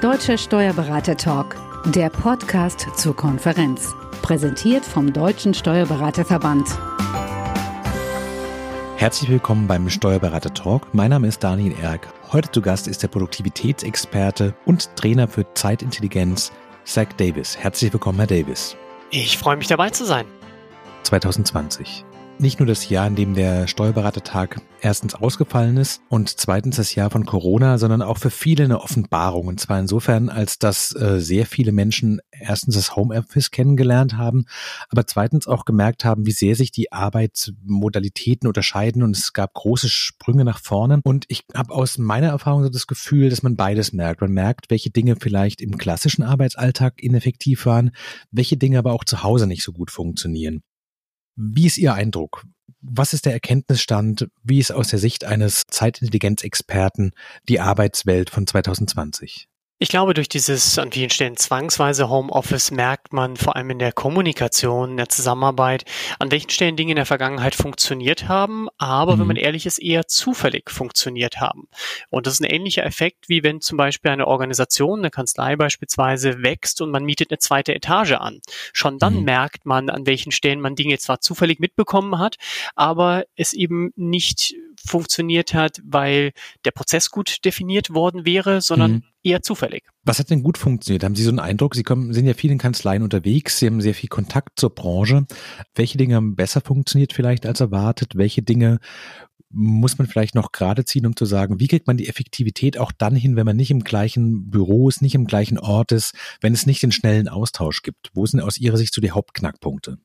Deutscher Steuerberater Talk, der Podcast zur Konferenz. Präsentiert vom Deutschen Steuerberaterverband. Herzlich willkommen beim Steuerberater Talk. Mein Name ist Daniel Erck. Heute zu Gast ist der Produktivitätsexperte und Trainer für Zeitintelligenz, Zach Davis. Herzlich willkommen, Herr Davis. Ich freue mich dabei zu sein. 2020 nicht nur das Jahr, in dem der Steuerberatertag erstens ausgefallen ist und zweitens das Jahr von Corona, sondern auch für viele eine Offenbarung. Und zwar insofern, als dass äh, sehr viele Menschen erstens das Homeoffice kennengelernt haben, aber zweitens auch gemerkt haben, wie sehr sich die Arbeitsmodalitäten unterscheiden und es gab große Sprünge nach vorne. Und ich habe aus meiner Erfahrung so das Gefühl, dass man beides merkt. Man merkt, welche Dinge vielleicht im klassischen Arbeitsalltag ineffektiv waren, welche Dinge aber auch zu Hause nicht so gut funktionieren. Wie ist Ihr Eindruck? Was ist der Erkenntnisstand? Wie ist aus der Sicht eines Zeitintelligenzexperten die Arbeitswelt von 2020? Ich glaube, durch dieses an vielen Stellen zwangsweise Homeoffice merkt man vor allem in der Kommunikation, in der Zusammenarbeit, an welchen Stellen Dinge in der Vergangenheit funktioniert haben, aber mhm. wenn man ehrlich ist, eher zufällig funktioniert haben. Und das ist ein ähnlicher Effekt, wie wenn zum Beispiel eine Organisation, eine Kanzlei beispielsweise wächst und man mietet eine zweite Etage an. Schon dann mhm. merkt man, an welchen Stellen man Dinge zwar zufällig mitbekommen hat, aber es eben nicht funktioniert hat, weil der Prozess gut definiert worden wäre, sondern mhm. eher zufällig. Was hat denn gut funktioniert? Haben Sie so einen Eindruck? Sie kommen, sind ja vielen Kanzleien unterwegs, Sie haben sehr viel Kontakt zur Branche. Welche Dinge haben besser funktioniert vielleicht als erwartet? Welche Dinge muss man vielleicht noch gerade ziehen, um zu sagen, wie kriegt man die Effektivität auch dann hin, wenn man nicht im gleichen Büro ist, nicht im gleichen Ort ist, wenn es nicht den schnellen Austausch gibt? Wo sind aus Ihrer Sicht so die Hauptknackpunkte?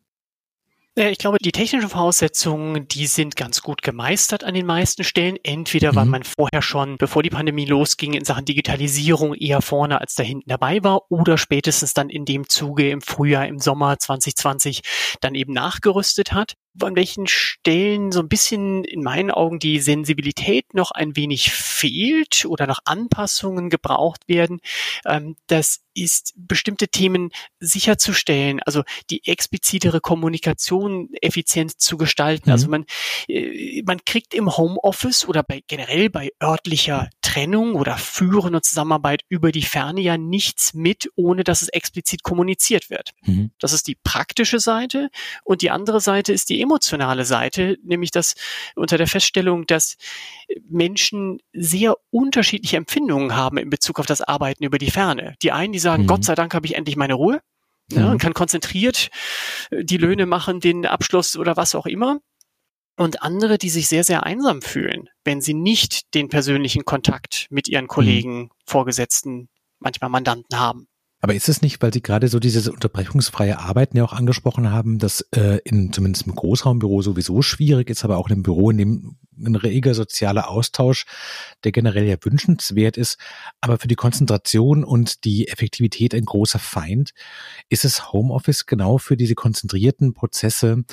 Ich glaube, die technischen Voraussetzungen, die sind ganz gut gemeistert an den meisten Stellen. Entweder weil mhm. man vorher schon, bevor die Pandemie losging, in Sachen Digitalisierung eher vorne als da hinten dabei war oder spätestens dann in dem Zuge im Frühjahr, im Sommer 2020 dann eben nachgerüstet hat an welchen Stellen so ein bisschen in meinen Augen die Sensibilität noch ein wenig fehlt oder noch Anpassungen gebraucht werden. Ähm, das ist bestimmte Themen sicherzustellen, also die explizitere Kommunikation effizient zu gestalten. Also mhm. Also man, äh, man kriegt im Homeoffice oder bei generell bei örtlicher Trennung oder Führen und Zusammenarbeit über die Ferne ja nichts mit, ohne dass es explizit kommuniziert wird. Mhm. Das ist die praktische Seite und die andere Seite ist die emotionale Seite, nämlich das unter der Feststellung, dass Menschen sehr unterschiedliche Empfindungen haben in Bezug auf das Arbeiten über die Ferne. Die einen, die sagen, mhm. Gott sei Dank habe ich endlich meine Ruhe. Ja, und mhm. kann konzentriert die Löhne machen, den Abschluss oder was auch immer und andere, die sich sehr, sehr einsam fühlen, wenn sie nicht den persönlichen Kontakt mit ihren mhm. Kollegen. Vorgesetzten, manchmal Mandanten haben. Aber ist es nicht, weil Sie gerade so dieses unterbrechungsfreie Arbeiten ja auch angesprochen haben, dass äh, in zumindest im Großraumbüro sowieso schwierig ist, aber auch in einem Büro, in dem ein reger sozialer Austausch, der generell ja wünschenswert ist, aber für die Konzentration und die Effektivität ein großer Feind. Ist es Homeoffice genau für diese konzentrierten Prozesse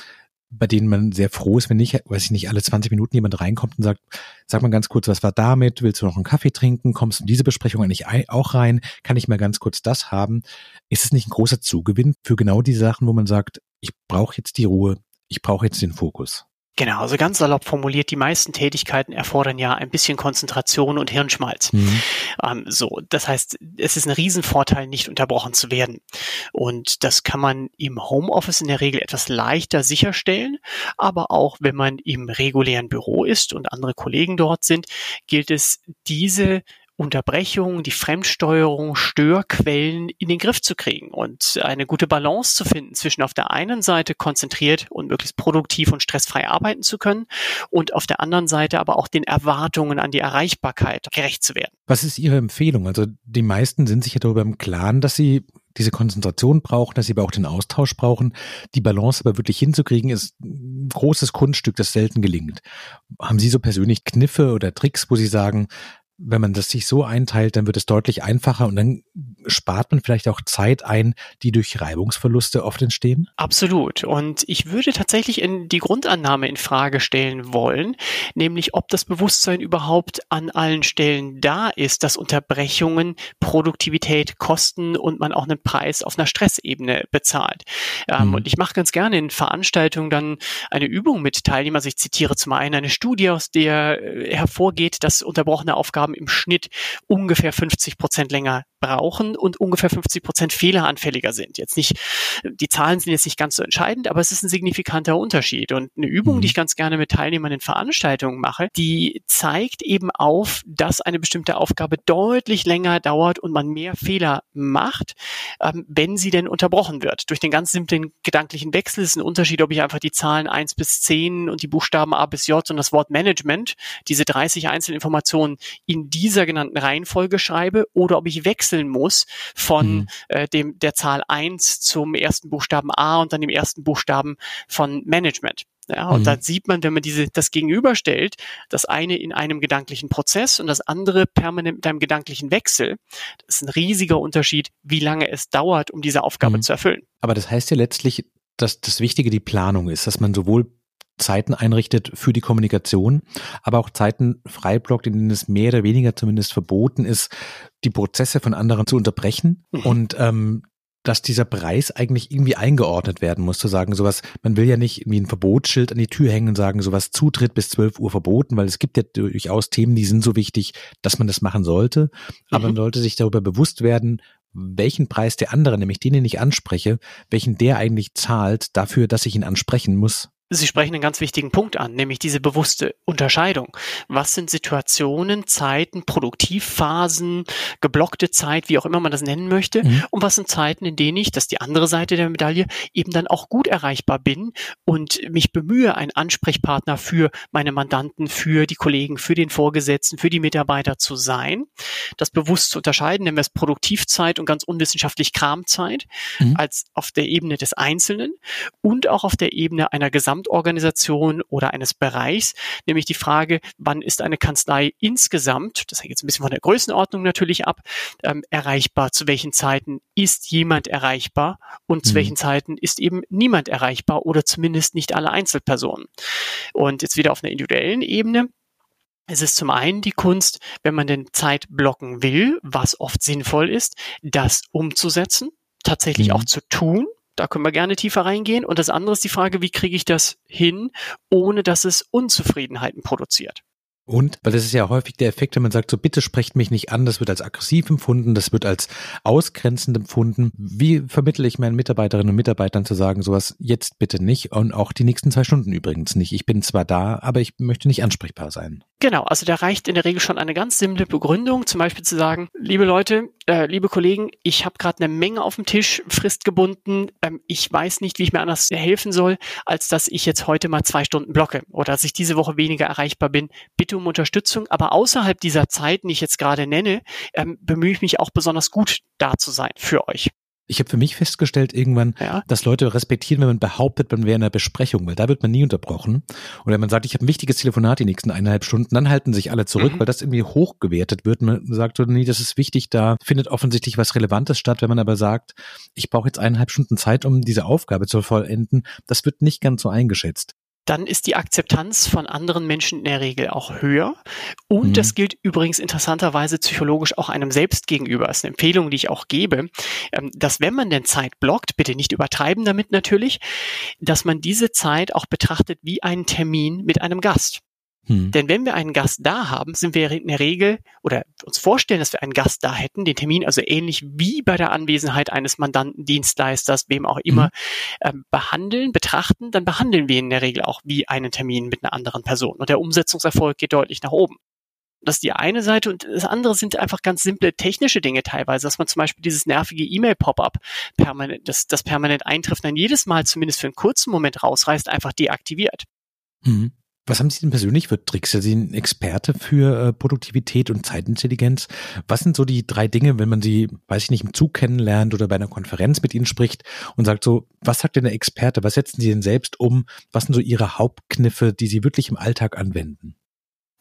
bei denen man sehr froh ist, wenn nicht, weiß ich nicht, alle 20 Minuten jemand reinkommt und sagt, sag mal ganz kurz, was war damit? Willst du noch einen Kaffee trinken? Kommst du in diese Besprechung eigentlich auch rein? Kann ich mal ganz kurz das haben? Ist es nicht ein großer Zugewinn für genau die Sachen, wo man sagt, ich brauche jetzt die Ruhe, ich brauche jetzt den Fokus? Genau, also ganz salopp formuliert, die meisten Tätigkeiten erfordern ja ein bisschen Konzentration und Hirnschmalz. Mhm. Ähm, so, das heißt, es ist ein Riesenvorteil, nicht unterbrochen zu werden. Und das kann man im Homeoffice in der Regel etwas leichter sicherstellen, aber auch wenn man im regulären Büro ist und andere Kollegen dort sind, gilt es, diese Unterbrechungen, die Fremdsteuerung, Störquellen in den Griff zu kriegen und eine gute Balance zu finden zwischen auf der einen Seite konzentriert und möglichst produktiv und stressfrei arbeiten zu können und auf der anderen Seite aber auch den Erwartungen an die Erreichbarkeit gerecht zu werden. Was ist Ihre Empfehlung? Also die meisten sind sich ja darüber im Klaren, dass sie diese Konzentration brauchen, dass sie aber auch den Austausch brauchen. Die Balance aber wirklich hinzukriegen, ist ein großes Kunststück, das selten gelingt. Haben Sie so persönlich Kniffe oder Tricks, wo Sie sagen, wenn man das sich so einteilt, dann wird es deutlich einfacher und dann spart man vielleicht auch Zeit ein, die durch Reibungsverluste oft entstehen? Absolut. Und ich würde tatsächlich in die Grundannahme in Frage stellen wollen, nämlich ob das Bewusstsein überhaupt an allen Stellen da ist, dass Unterbrechungen Produktivität kosten und man auch einen Preis auf einer Stressebene bezahlt. Ähm, mhm. Und ich mache ganz gerne in Veranstaltungen dann eine Übung mit Teilnehmern. Also ich zitiere zum einen eine Studie, aus der äh, hervorgeht, dass unterbrochene Aufgaben im Schnitt ungefähr 50 Prozent länger brauchen und ungefähr 50 Prozent fehleranfälliger sind. Jetzt nicht, die Zahlen sind jetzt nicht ganz so entscheidend, aber es ist ein signifikanter Unterschied. Und eine Übung, mhm. die ich ganz gerne mit Teilnehmern in Veranstaltungen mache, die zeigt eben auf, dass eine bestimmte Aufgabe deutlich länger dauert und man mehr Fehler macht, ähm, wenn sie denn unterbrochen wird. Durch den ganz simplen gedanklichen Wechsel ist ein Unterschied, ob ich einfach die Zahlen eins bis zehn und die Buchstaben A bis J und das Wort Management, diese 30 Einzelinformationen in dieser genannten Reihenfolge schreibe oder ob ich wechsle wechseln muss von mhm. äh, dem der Zahl eins zum ersten Buchstaben A und dann dem ersten Buchstaben von Management. Ja, und mhm. da sieht man, wenn man diese, das gegenüberstellt, das eine in einem gedanklichen Prozess und das andere permanent mit einem gedanklichen Wechsel, das ist ein riesiger Unterschied, wie lange es dauert, um diese Aufgabe mhm. zu erfüllen. Aber das heißt ja letztlich, dass das Wichtige die Planung ist, dass man sowohl Zeiten einrichtet für die Kommunikation, aber auch Zeiten freiblockt, in denen es mehr oder weniger zumindest verboten ist, die Prozesse von anderen zu unterbrechen mhm. und ähm, dass dieser Preis eigentlich irgendwie eingeordnet werden muss, zu sagen, sowas, man will ja nicht irgendwie ein Verbotsschild an die Tür hängen und sagen, sowas Zutritt bis 12 Uhr verboten, weil es gibt ja durchaus Themen, die sind so wichtig, dass man das machen sollte. Aber mhm. man sollte sich darüber bewusst werden, welchen Preis der andere, nämlich den, den ich anspreche, welchen der eigentlich zahlt dafür, dass ich ihn ansprechen muss. Sie sprechen einen ganz wichtigen Punkt an, nämlich diese bewusste Unterscheidung. Was sind Situationen, Zeiten, Produktivphasen, geblockte Zeit, wie auch immer man das nennen möchte, mhm. und was sind Zeiten, in denen ich, das ist die andere Seite der Medaille, eben dann auch gut erreichbar bin und mich bemühe, ein Ansprechpartner für meine Mandanten, für die Kollegen, für den Vorgesetzten, für die Mitarbeiter zu sein. Das bewusst zu unterscheiden, nennen wir es Produktivzeit und ganz unwissenschaftlich Kramzeit, mhm. als auf der Ebene des Einzelnen und auch auf der Ebene einer Gesamt Gesamtorganisation oder eines Bereichs, nämlich die Frage, wann ist eine Kanzlei insgesamt, das hängt jetzt ein bisschen von der Größenordnung natürlich ab, ähm, erreichbar, zu welchen Zeiten ist jemand erreichbar und zu mhm. welchen Zeiten ist eben niemand erreichbar oder zumindest nicht alle Einzelpersonen. Und jetzt wieder auf einer individuellen Ebene, es ist zum einen die Kunst, wenn man denn Zeit blocken will, was oft sinnvoll ist, das umzusetzen, tatsächlich mhm. auch zu tun. Da können wir gerne tiefer reingehen. Und das andere ist die Frage, wie kriege ich das hin, ohne dass es Unzufriedenheiten produziert. Und, weil das ist ja häufig der Effekt, wenn man sagt, so bitte sprecht mich nicht an, das wird als aggressiv empfunden, das wird als ausgrenzend empfunden. Wie vermittle ich meinen Mitarbeiterinnen und Mitarbeitern zu sagen, sowas jetzt bitte nicht und auch die nächsten zwei Stunden übrigens nicht. Ich bin zwar da, aber ich möchte nicht ansprechbar sein. Genau, also da reicht in der Regel schon eine ganz simple Begründung, zum Beispiel zu sagen, liebe Leute, äh, liebe Kollegen, ich habe gerade eine Menge auf dem Tisch, fristgebunden. Ähm, ich weiß nicht, wie ich mir anders helfen soll, als dass ich jetzt heute mal zwei Stunden blocke oder dass ich diese Woche weniger erreichbar bin. Bitte um Unterstützung. Aber außerhalb dieser Zeiten, die ich jetzt gerade nenne, ähm, bemühe ich mich auch besonders gut da zu sein für euch. Ich habe für mich festgestellt irgendwann, ja. dass Leute respektieren, wenn man behauptet, man wäre in einer Besprechung, weil da wird man nie unterbrochen. Oder wenn man sagt, ich habe ein wichtiges Telefonat die nächsten eineinhalb Stunden, dann halten sich alle zurück, mhm. weil das irgendwie hochgewertet wird. Man sagt so, nee, das ist wichtig, da findet offensichtlich was Relevantes statt. Wenn man aber sagt, ich brauche jetzt eineinhalb Stunden Zeit, um diese Aufgabe zu vollenden, das wird nicht ganz so eingeschätzt dann ist die Akzeptanz von anderen Menschen in der Regel auch höher. Und mhm. das gilt übrigens interessanterweise psychologisch auch einem selbst gegenüber. Das ist eine Empfehlung, die ich auch gebe, ähm, dass wenn man denn Zeit blockt, bitte nicht übertreiben damit natürlich, dass man diese Zeit auch betrachtet wie einen Termin mit einem Gast. Hm. Denn wenn wir einen Gast da haben, sind wir in der Regel oder uns vorstellen, dass wir einen Gast da hätten, den Termin also ähnlich wie bei der Anwesenheit eines Mandanten, Dienstleisters, wem auch immer, hm. äh, behandeln, betrachten, dann behandeln wir in der Regel auch wie einen Termin mit einer anderen Person. Und der Umsetzungserfolg geht deutlich nach oben. Das ist die eine Seite und das andere sind einfach ganz simple technische Dinge teilweise, dass man zum Beispiel dieses nervige E-Mail-Pop-up permanent, das, das permanent eintrifft, dann jedes Mal zumindest für einen kurzen Moment rausreißt, einfach deaktiviert. Mhm. Was haben Sie denn persönlich für Tricks? Sie sind Experte für äh, Produktivität und Zeitintelligenz. Was sind so die drei Dinge, wenn man sie, weiß ich nicht, im Zug kennenlernt oder bei einer Konferenz mit Ihnen spricht und sagt so, was sagt denn der Experte? Was setzen Sie denn selbst um? Was sind so Ihre Hauptkniffe, die Sie wirklich im Alltag anwenden?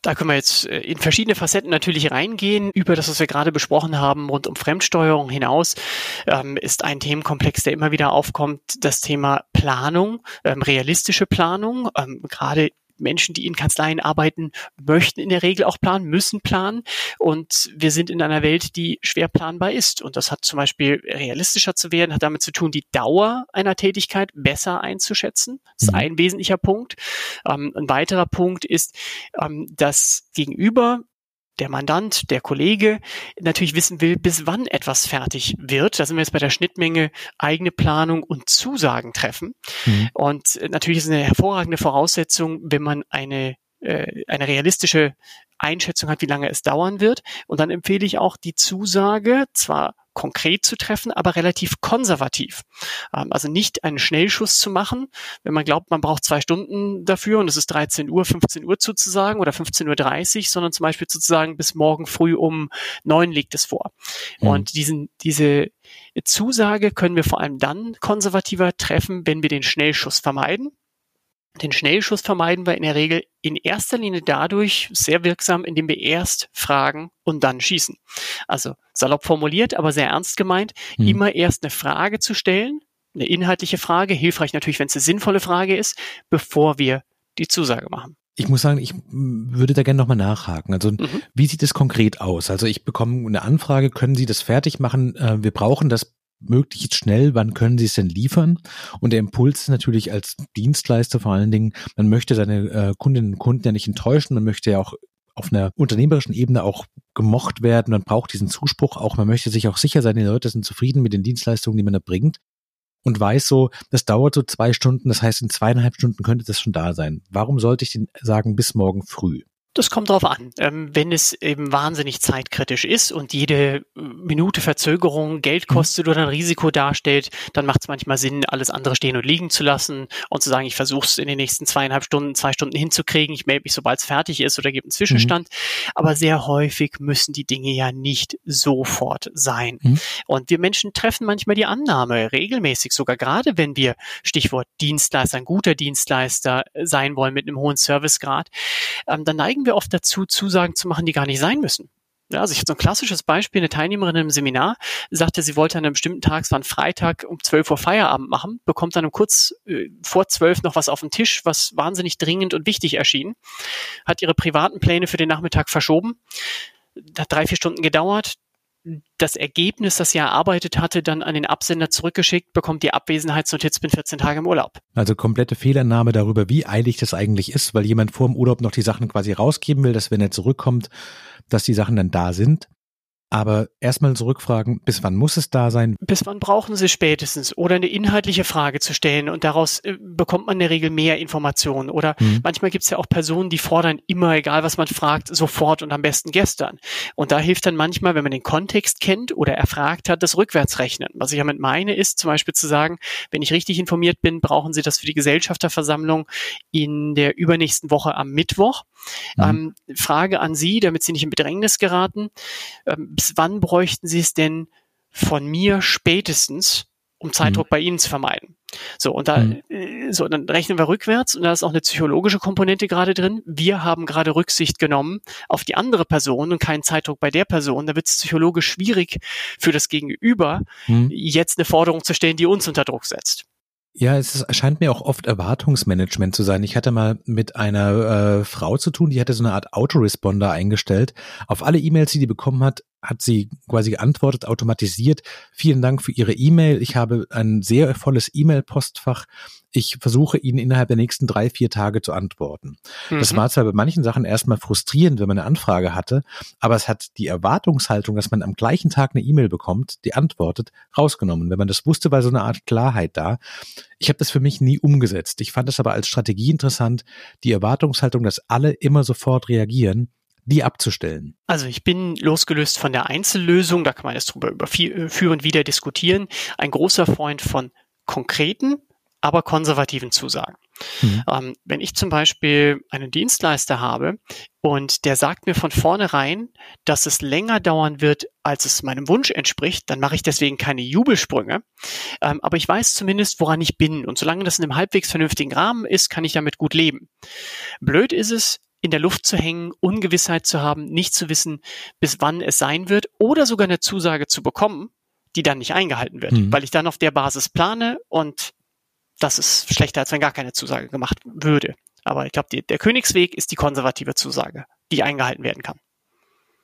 Da können wir jetzt äh, in verschiedene Facetten natürlich reingehen. Über das, was wir gerade besprochen haben, rund um Fremdsteuerung hinaus, ähm, ist ein Themenkomplex, der immer wieder aufkommt, das Thema Planung, ähm, realistische Planung. Ähm, gerade Menschen, die in Kanzleien arbeiten, möchten in der Regel auch planen, müssen planen. Und wir sind in einer Welt, die schwer planbar ist. Und das hat zum Beispiel realistischer zu werden, hat damit zu tun, die Dauer einer Tätigkeit besser einzuschätzen. Das ist mhm. ein wesentlicher Punkt. Ähm, ein weiterer Punkt ist, ähm, dass gegenüber der Mandant, der Kollege natürlich wissen will, bis wann etwas fertig wird. Da sind wir jetzt bei der Schnittmenge eigene Planung und Zusagen treffen. Mhm. Und natürlich ist eine hervorragende Voraussetzung, wenn man eine äh, eine realistische Einschätzung hat, wie lange es dauern wird. Und dann empfehle ich auch die Zusage, zwar konkret zu treffen, aber relativ konservativ. Ähm, also nicht einen Schnellschuss zu machen, wenn man glaubt, man braucht zwei Stunden dafür und es ist 13 Uhr, 15 Uhr zuzusagen oder 15.30 Uhr, sondern zum Beispiel sozusagen bis morgen früh um neun liegt es vor. Mhm. Und diesen, diese Zusage können wir vor allem dann konservativer treffen, wenn wir den Schnellschuss vermeiden. Den Schnellschuss vermeiden wir in der Regel in erster Linie dadurch sehr wirksam, indem wir erst fragen und dann schießen. Also salopp formuliert, aber sehr ernst gemeint, hm. immer erst eine Frage zu stellen, eine inhaltliche Frage, hilfreich natürlich, wenn es eine sinnvolle Frage ist, bevor wir die Zusage machen. Ich muss sagen, ich würde da gerne nochmal nachhaken. Also, mhm. wie sieht es konkret aus? Also, ich bekomme eine Anfrage, können Sie das fertig machen? Äh, wir brauchen das möglichst schnell, wann können Sie es denn liefern? Und der Impuls natürlich als Dienstleister vor allen Dingen, man möchte seine äh, Kundinnen und Kunden ja nicht enttäuschen, man möchte ja auch auf einer unternehmerischen Ebene auch gemocht werden, man braucht diesen Zuspruch auch, man möchte sich auch sicher sein, die Leute sind zufrieden mit den Dienstleistungen, die man erbringt und weiß so, das dauert so zwei Stunden, das heißt in zweieinhalb Stunden könnte das schon da sein. Warum sollte ich denn sagen, bis morgen früh? Das kommt drauf an. Ähm, wenn es eben wahnsinnig zeitkritisch ist und jede äh, Minute Verzögerung Geld mhm. kostet oder ein Risiko darstellt, dann macht es manchmal Sinn, alles andere stehen und liegen zu lassen und zu sagen, ich versuche es in den nächsten zweieinhalb Stunden, zwei Stunden hinzukriegen, ich melde mich, sobald es fertig ist oder gebe einen Zwischenstand. Mhm. Aber sehr häufig müssen die Dinge ja nicht sofort sein. Mhm. Und wir Menschen treffen manchmal die Annahme, regelmäßig sogar, gerade wenn wir, Stichwort Dienstleister, ein guter Dienstleister sein wollen mit einem hohen Servicegrad, ähm, dann neigen neigen wir oft dazu, Zusagen zu machen, die gar nicht sein müssen. Ja, also ich habe so ein klassisches Beispiel, eine Teilnehmerin im Seminar sagte, sie wollte an einem bestimmten Tag, es war ein Freitag, um 12 Uhr Feierabend machen, bekommt dann kurz äh, vor 12 noch was auf den Tisch, was wahnsinnig dringend und wichtig erschien, hat ihre privaten Pläne für den Nachmittag verschoben, hat drei, vier Stunden gedauert, das Ergebnis, das sie erarbeitet hatte, dann an den Absender zurückgeschickt, bekommt die Abwesenheitsnotiz, bin 14 Tage im Urlaub. Also komplette Fehlannahme darüber, wie eilig das eigentlich ist, weil jemand vor dem Urlaub noch die Sachen quasi rausgeben will, dass wenn er zurückkommt, dass die Sachen dann da sind. Aber erstmal zurückfragen, bis wann muss es da sein? Bis wann brauchen Sie spätestens? Oder eine inhaltliche Frage zu stellen und daraus äh, bekommt man in der Regel mehr Informationen. Oder mhm. manchmal gibt es ja auch Personen, die fordern immer, egal was man fragt, sofort und am besten gestern. Und da hilft dann manchmal, wenn man den Kontext kennt oder erfragt hat, das Rückwärtsrechnen. Was ich damit meine, ist zum Beispiel zu sagen, wenn ich richtig informiert bin, brauchen Sie das für die Gesellschafterversammlung in der übernächsten Woche am Mittwoch. Mhm. Ähm, Frage an Sie, damit Sie nicht in Bedrängnis geraten. Ähm, bis wann bräuchten Sie es denn von mir spätestens, um Zeitdruck mhm. bei Ihnen zu vermeiden? So, und da, mhm. Äh, so, dann rechnen wir rückwärts und da ist auch eine psychologische Komponente gerade drin. Wir haben gerade Rücksicht genommen auf die andere Person und keinen Zeitdruck bei der Person. Da wird es psychologisch schwierig für das Gegenüber, mhm. jetzt eine Forderung zu stellen, die uns unter Druck setzt. Ja, es ist, scheint mir auch oft Erwartungsmanagement zu sein. Ich hatte mal mit einer äh, Frau zu tun, die hatte so eine Art Autoresponder eingestellt. Auf alle E-Mails, die die bekommen hat, hat sie quasi geantwortet, automatisiert. Vielen Dank für Ihre E-Mail. Ich habe ein sehr volles E-Mail-Postfach. Ich versuche Ihnen innerhalb der nächsten drei, vier Tage zu antworten. Mhm. Das war zwar bei manchen Sachen erstmal frustrierend, wenn man eine Anfrage hatte, aber es hat die Erwartungshaltung, dass man am gleichen Tag eine E-Mail bekommt, die antwortet, rausgenommen. Wenn man das wusste, war so eine Art Klarheit da. Ich habe das für mich nie umgesetzt. Ich fand es aber als Strategie interessant, die Erwartungshaltung, dass alle immer sofort reagieren, die abzustellen? Also ich bin losgelöst von der Einzellösung, da kann man jetzt drüber überführen äh, wieder diskutieren, ein großer Freund von konkreten, aber konservativen Zusagen. Mhm. Ähm, wenn ich zum Beispiel einen Dienstleister habe und der sagt mir von vornherein, dass es länger dauern wird, als es meinem Wunsch entspricht, dann mache ich deswegen keine Jubelsprünge. Ähm, aber ich weiß zumindest, woran ich bin. Und solange das in einem halbwegs vernünftigen Rahmen ist, kann ich damit gut leben. Blöd ist es, in der Luft zu hängen, Ungewissheit zu haben, nicht zu wissen, bis wann es sein wird oder sogar eine Zusage zu bekommen, die dann nicht eingehalten wird, mhm. weil ich dann auf der Basis plane und das ist schlechter, als wenn gar keine Zusage gemacht würde. Aber ich glaube, der Königsweg ist die konservative Zusage, die eingehalten werden kann.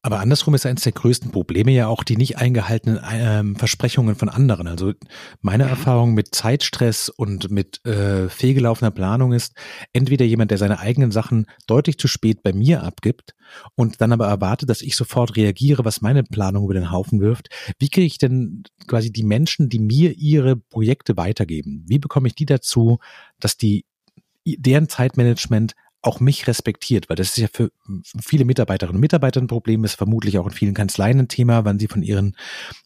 Aber andersrum ist eines der größten Probleme ja auch die nicht eingehaltenen ähm, Versprechungen von anderen. Also meine mhm. Erfahrung mit Zeitstress und mit äh, fehlgelaufener Planung ist, entweder jemand, der seine eigenen Sachen deutlich zu spät bei mir abgibt und dann aber erwartet, dass ich sofort reagiere, was meine Planung über den Haufen wirft. Wie kriege ich denn quasi die Menschen, die mir ihre Projekte weitergeben? Wie bekomme ich die dazu, dass die deren Zeitmanagement auch mich respektiert, weil das ist ja für viele Mitarbeiterinnen und Mitarbeiter ein Problem, ist vermutlich auch in vielen Kanzleien ein Thema, wann sie von ihren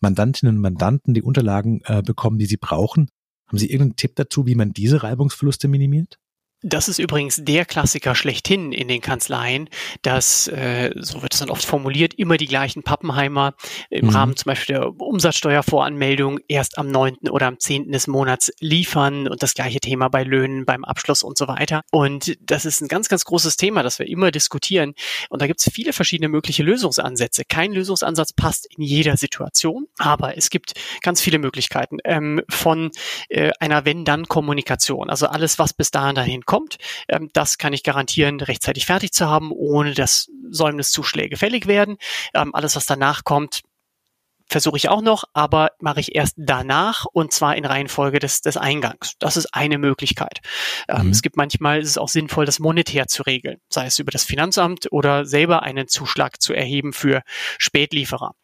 Mandantinnen und Mandanten die Unterlagen äh, bekommen, die sie brauchen. Haben Sie irgendeinen Tipp dazu, wie man diese Reibungsverluste minimiert? Das ist übrigens der Klassiker schlechthin in den Kanzleien, dass, äh, so wird es dann oft formuliert, immer die gleichen Pappenheimer im mhm. Rahmen zum Beispiel der Umsatzsteuervoranmeldung erst am 9. oder am 10. des Monats liefern und das gleiche Thema bei Löhnen, beim Abschluss und so weiter. Und das ist ein ganz, ganz großes Thema, das wir immer diskutieren. Und da gibt es viele verschiedene mögliche Lösungsansätze. Kein Lösungsansatz passt in jeder Situation, aber es gibt ganz viele Möglichkeiten ähm, von äh, einer Wenn-Dann-Kommunikation. Also alles, was bis dahin dahin kommt. Ähm, das kann ich garantieren, rechtzeitig fertig zu haben, ohne dass Säumniszuschläge fällig werden. Ähm, alles, was danach kommt, versuche ich auch noch, aber mache ich erst danach und zwar in Reihenfolge des, des Eingangs. Das ist eine Möglichkeit. Ähm, mhm. Es gibt manchmal, ist es auch sinnvoll, das monetär zu regeln, sei es über das Finanzamt oder selber einen Zuschlag zu erheben für Spätlieferer.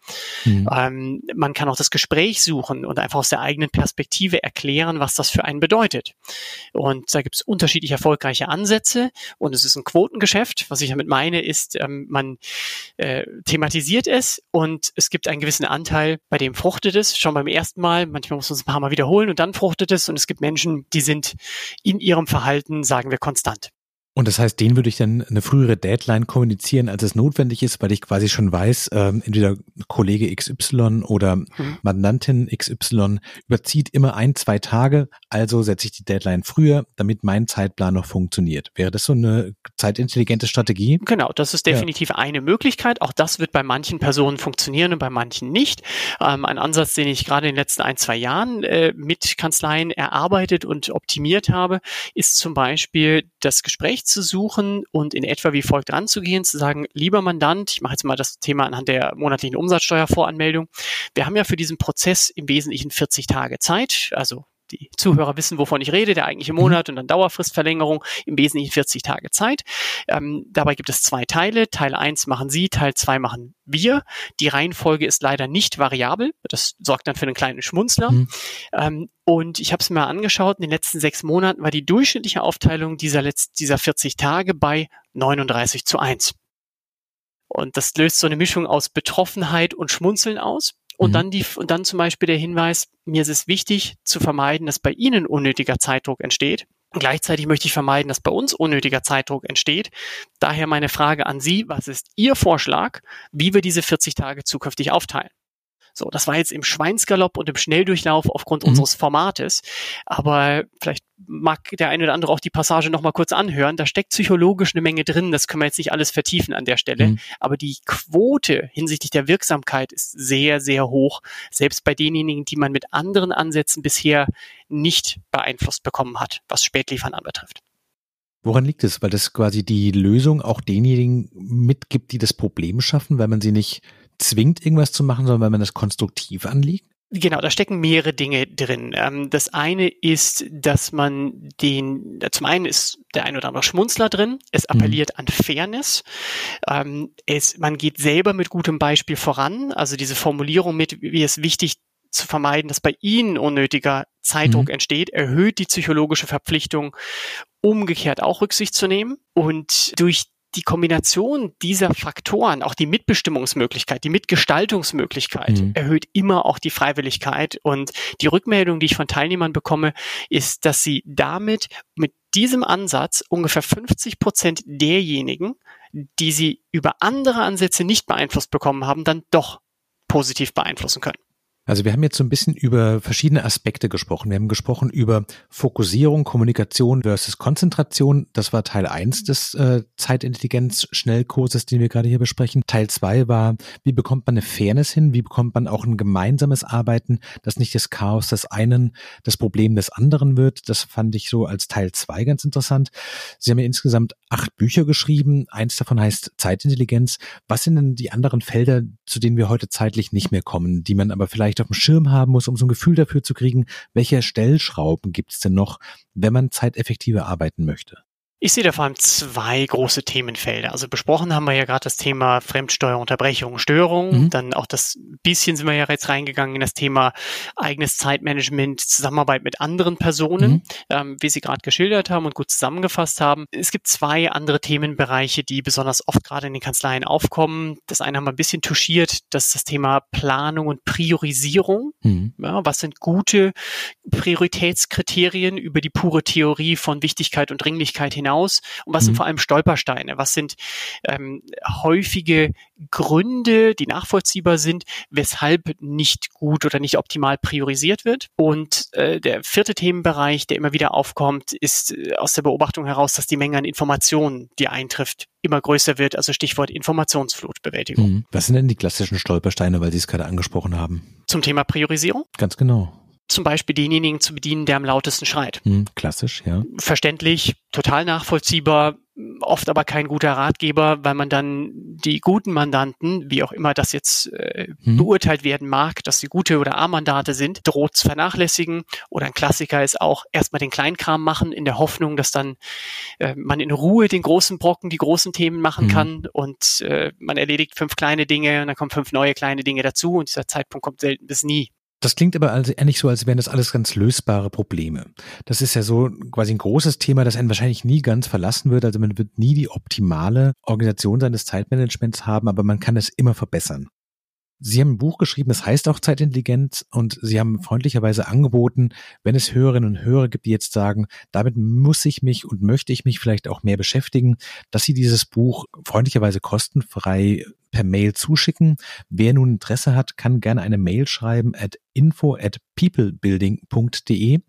Mhm. Ähm, man kann auch das Gespräch suchen und einfach aus der eigenen Perspektive erklären, was das für einen bedeutet. Und da gibt es unterschiedlich erfolgreiche Ansätze und es ist ein Quotengeschäft. Was ich damit meine, ist, ähm, man äh, thematisiert es und es gibt einen gewissen Anteil Teil, bei dem fruchtet es schon beim ersten Mal. Manchmal muss man es ein paar Mal wiederholen und dann fruchtet es. Und es gibt Menschen, die sind in ihrem Verhalten, sagen wir, konstant. Und das heißt, denen würde ich dann eine frühere Deadline kommunizieren, als es notwendig ist, weil ich quasi schon weiß, ähm, entweder Kollege XY oder mhm. Mandantin XY überzieht immer ein, zwei Tage, also setze ich die Deadline früher, damit mein Zeitplan noch funktioniert. Wäre das so eine zeitintelligente Strategie? Genau, das ist definitiv ja. eine Möglichkeit. Auch das wird bei manchen Personen funktionieren und bei manchen nicht. Ähm, ein Ansatz, den ich gerade in den letzten ein, zwei Jahren äh, mit Kanzleien erarbeitet und optimiert habe, ist zum Beispiel das Gespräch zu suchen und in etwa wie folgt ranzugehen, zu sagen, lieber Mandant, ich mache jetzt mal das Thema anhand der monatlichen Umsatzsteuervoranmeldung. Wir haben ja für diesen Prozess im Wesentlichen 40 Tage Zeit, also die Zuhörer wissen, wovon ich rede, der eigentliche mhm. Monat und dann Dauerfristverlängerung, im Wesentlichen 40 Tage Zeit. Ähm, dabei gibt es zwei Teile. Teil 1 machen Sie, Teil 2 machen wir. Die Reihenfolge ist leider nicht variabel. Das sorgt dann für einen kleinen Schmunzler. Mhm. Ähm, und ich habe es mir angeschaut, in den letzten sechs Monaten war die durchschnittliche Aufteilung dieser, Letz dieser 40 Tage bei 39 zu 1. Und das löst so eine Mischung aus Betroffenheit und Schmunzeln aus. Und mhm. dann die, und dann zum Beispiel der Hinweis, mir ist es wichtig zu vermeiden, dass bei Ihnen unnötiger Zeitdruck entsteht. Gleichzeitig möchte ich vermeiden, dass bei uns unnötiger Zeitdruck entsteht. Daher meine Frage an Sie, was ist Ihr Vorschlag, wie wir diese 40 Tage zukünftig aufteilen? So, das war jetzt im Schweinsgalopp und im Schnelldurchlauf aufgrund mhm. unseres Formates. Aber vielleicht mag der eine oder andere auch die Passage nochmal kurz anhören. Da steckt psychologisch eine Menge drin. Das können wir jetzt nicht alles vertiefen an der Stelle. Mhm. Aber die Quote hinsichtlich der Wirksamkeit ist sehr, sehr hoch. Selbst bei denjenigen, die man mit anderen Ansätzen bisher nicht beeinflusst bekommen hat, was Spätliefern anbetrifft. Woran liegt es? Weil das quasi die Lösung auch denjenigen mitgibt, die das Problem schaffen, weil man sie nicht zwingt, irgendwas zu machen, sondern weil man das konstruktiv anliegt? Genau, da stecken mehrere Dinge drin. Ähm, das eine ist, dass man den, zum einen ist der ein oder andere Schmunzler drin, es mhm. appelliert mhm. an Fairness, ähm, es, man geht selber mit gutem Beispiel voran, also diese Formulierung mit, wie es wichtig zu vermeiden, dass bei Ihnen unnötiger Zeitdruck mhm. entsteht, erhöht die psychologische Verpflichtung, umgekehrt auch Rücksicht zu nehmen. Und durch die Kombination dieser Faktoren, auch die Mitbestimmungsmöglichkeit, die Mitgestaltungsmöglichkeit, mhm. erhöht immer auch die Freiwilligkeit. Und die Rückmeldung, die ich von Teilnehmern bekomme, ist, dass sie damit mit diesem Ansatz ungefähr 50 Prozent derjenigen, die sie über andere Ansätze nicht beeinflusst bekommen haben, dann doch positiv beeinflussen können. Also wir haben jetzt so ein bisschen über verschiedene Aspekte gesprochen. Wir haben gesprochen über Fokussierung, Kommunikation versus Konzentration. Das war Teil eins des äh, Zeitintelligenz-Schnellkurses, den wir gerade hier besprechen. Teil zwei war, wie bekommt man eine Fairness hin? Wie bekommt man auch ein gemeinsames Arbeiten, dass nicht das Chaos des einen das Problem des anderen wird? Das fand ich so als Teil zwei ganz interessant. Sie haben ja insgesamt acht Bücher geschrieben. Eins davon heißt Zeitintelligenz. Was sind denn die anderen Felder, zu denen wir heute zeitlich nicht mehr kommen, die man aber vielleicht auf dem Schirm haben muss, um so ein Gefühl dafür zu kriegen, welche Stellschrauben gibt es denn noch, wenn man zeiteffektiver arbeiten möchte? Ich sehe da vor allem zwei große Themenfelder. Also besprochen haben wir ja gerade das Thema Fremdsteuerunterbrechung, Störung. Mhm. Dann auch das bisschen sind wir ja jetzt reingegangen in das Thema eigenes Zeitmanagement, Zusammenarbeit mit anderen Personen, mhm. ähm, wie Sie gerade geschildert haben und gut zusammengefasst haben. Es gibt zwei andere Themenbereiche, die besonders oft gerade in den Kanzleien aufkommen. Das eine haben wir ein bisschen touchiert, das ist das Thema Planung und Priorisierung. Mhm. Ja, was sind gute Prioritätskriterien über die pure Theorie von Wichtigkeit und Dringlichkeit hinaus? Hinaus? Und was mhm. sind vor allem Stolpersteine? Was sind ähm, häufige Gründe, die nachvollziehbar sind, weshalb nicht gut oder nicht optimal priorisiert wird? Und äh, der vierte Themenbereich, der immer wieder aufkommt, ist äh, aus der Beobachtung heraus, dass die Menge an Informationen, die eintrifft, immer größer wird. Also Stichwort Informationsflutbewältigung. Mhm. Was sind denn die klassischen Stolpersteine, weil Sie es gerade angesprochen haben? Zum Thema Priorisierung? Ganz genau zum Beispiel denjenigen zu bedienen, der am lautesten schreit. Hm, klassisch, ja. Verständlich, total nachvollziehbar, oft aber kein guter Ratgeber, weil man dann die guten Mandanten, wie auch immer das jetzt äh, hm. beurteilt werden mag, dass sie gute oder A-Mandate sind, droht zu vernachlässigen. Oder ein Klassiker ist auch erstmal den Kleinkram machen, in der Hoffnung, dass dann äh, man in Ruhe den großen Brocken, die großen Themen machen hm. kann und äh, man erledigt fünf kleine Dinge und dann kommen fünf neue kleine Dinge dazu und dieser Zeitpunkt kommt selten bis nie. Das klingt aber also eher so, als wären das alles ganz lösbare Probleme. Das ist ja so quasi ein großes Thema, das einen wahrscheinlich nie ganz verlassen wird. Also man wird nie die optimale Organisation seines Zeitmanagements haben, aber man kann es immer verbessern. Sie haben ein Buch geschrieben, das heißt auch Zeitintelligenz und Sie haben freundlicherweise angeboten, wenn es Hörerinnen und Hörer gibt, die jetzt sagen, damit muss ich mich und möchte ich mich vielleicht auch mehr beschäftigen, dass Sie dieses Buch freundlicherweise kostenfrei per Mail zuschicken. Wer nun Interesse hat, kann gerne eine Mail schreiben at info at peoplebuilding.de.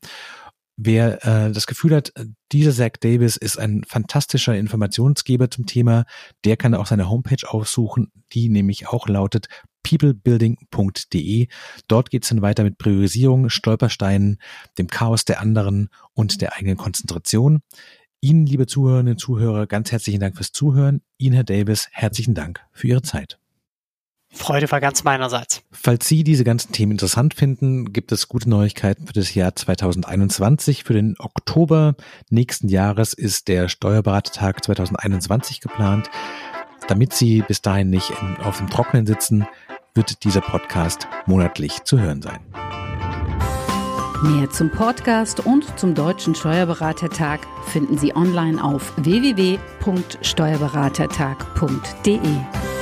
Wer äh, das Gefühl hat, dieser Zach Davis ist ein fantastischer Informationsgeber zum Thema, der kann auch seine Homepage aufsuchen, die nämlich auch lautet peoplebuilding.de. Dort geht es dann weiter mit Priorisierung, Stolpersteinen, dem Chaos der anderen und der eigenen Konzentration. Ihnen, liebe Zuhörerinnen und Zuhörer, ganz herzlichen Dank fürs Zuhören. Ihnen, Herr Davis, herzlichen Dank für Ihre Zeit. Freude war ganz meinerseits. Falls Sie diese ganzen Themen interessant finden, gibt es gute Neuigkeiten für das Jahr 2021. Für den Oktober nächsten Jahres ist der Steuerberatertag 2021 geplant. Damit Sie bis dahin nicht auf dem Trockenen sitzen, wird dieser Podcast monatlich zu hören sein. Mehr zum Podcast und zum Deutschen Steuerberatertag finden Sie online auf www.steuerberatertag.de.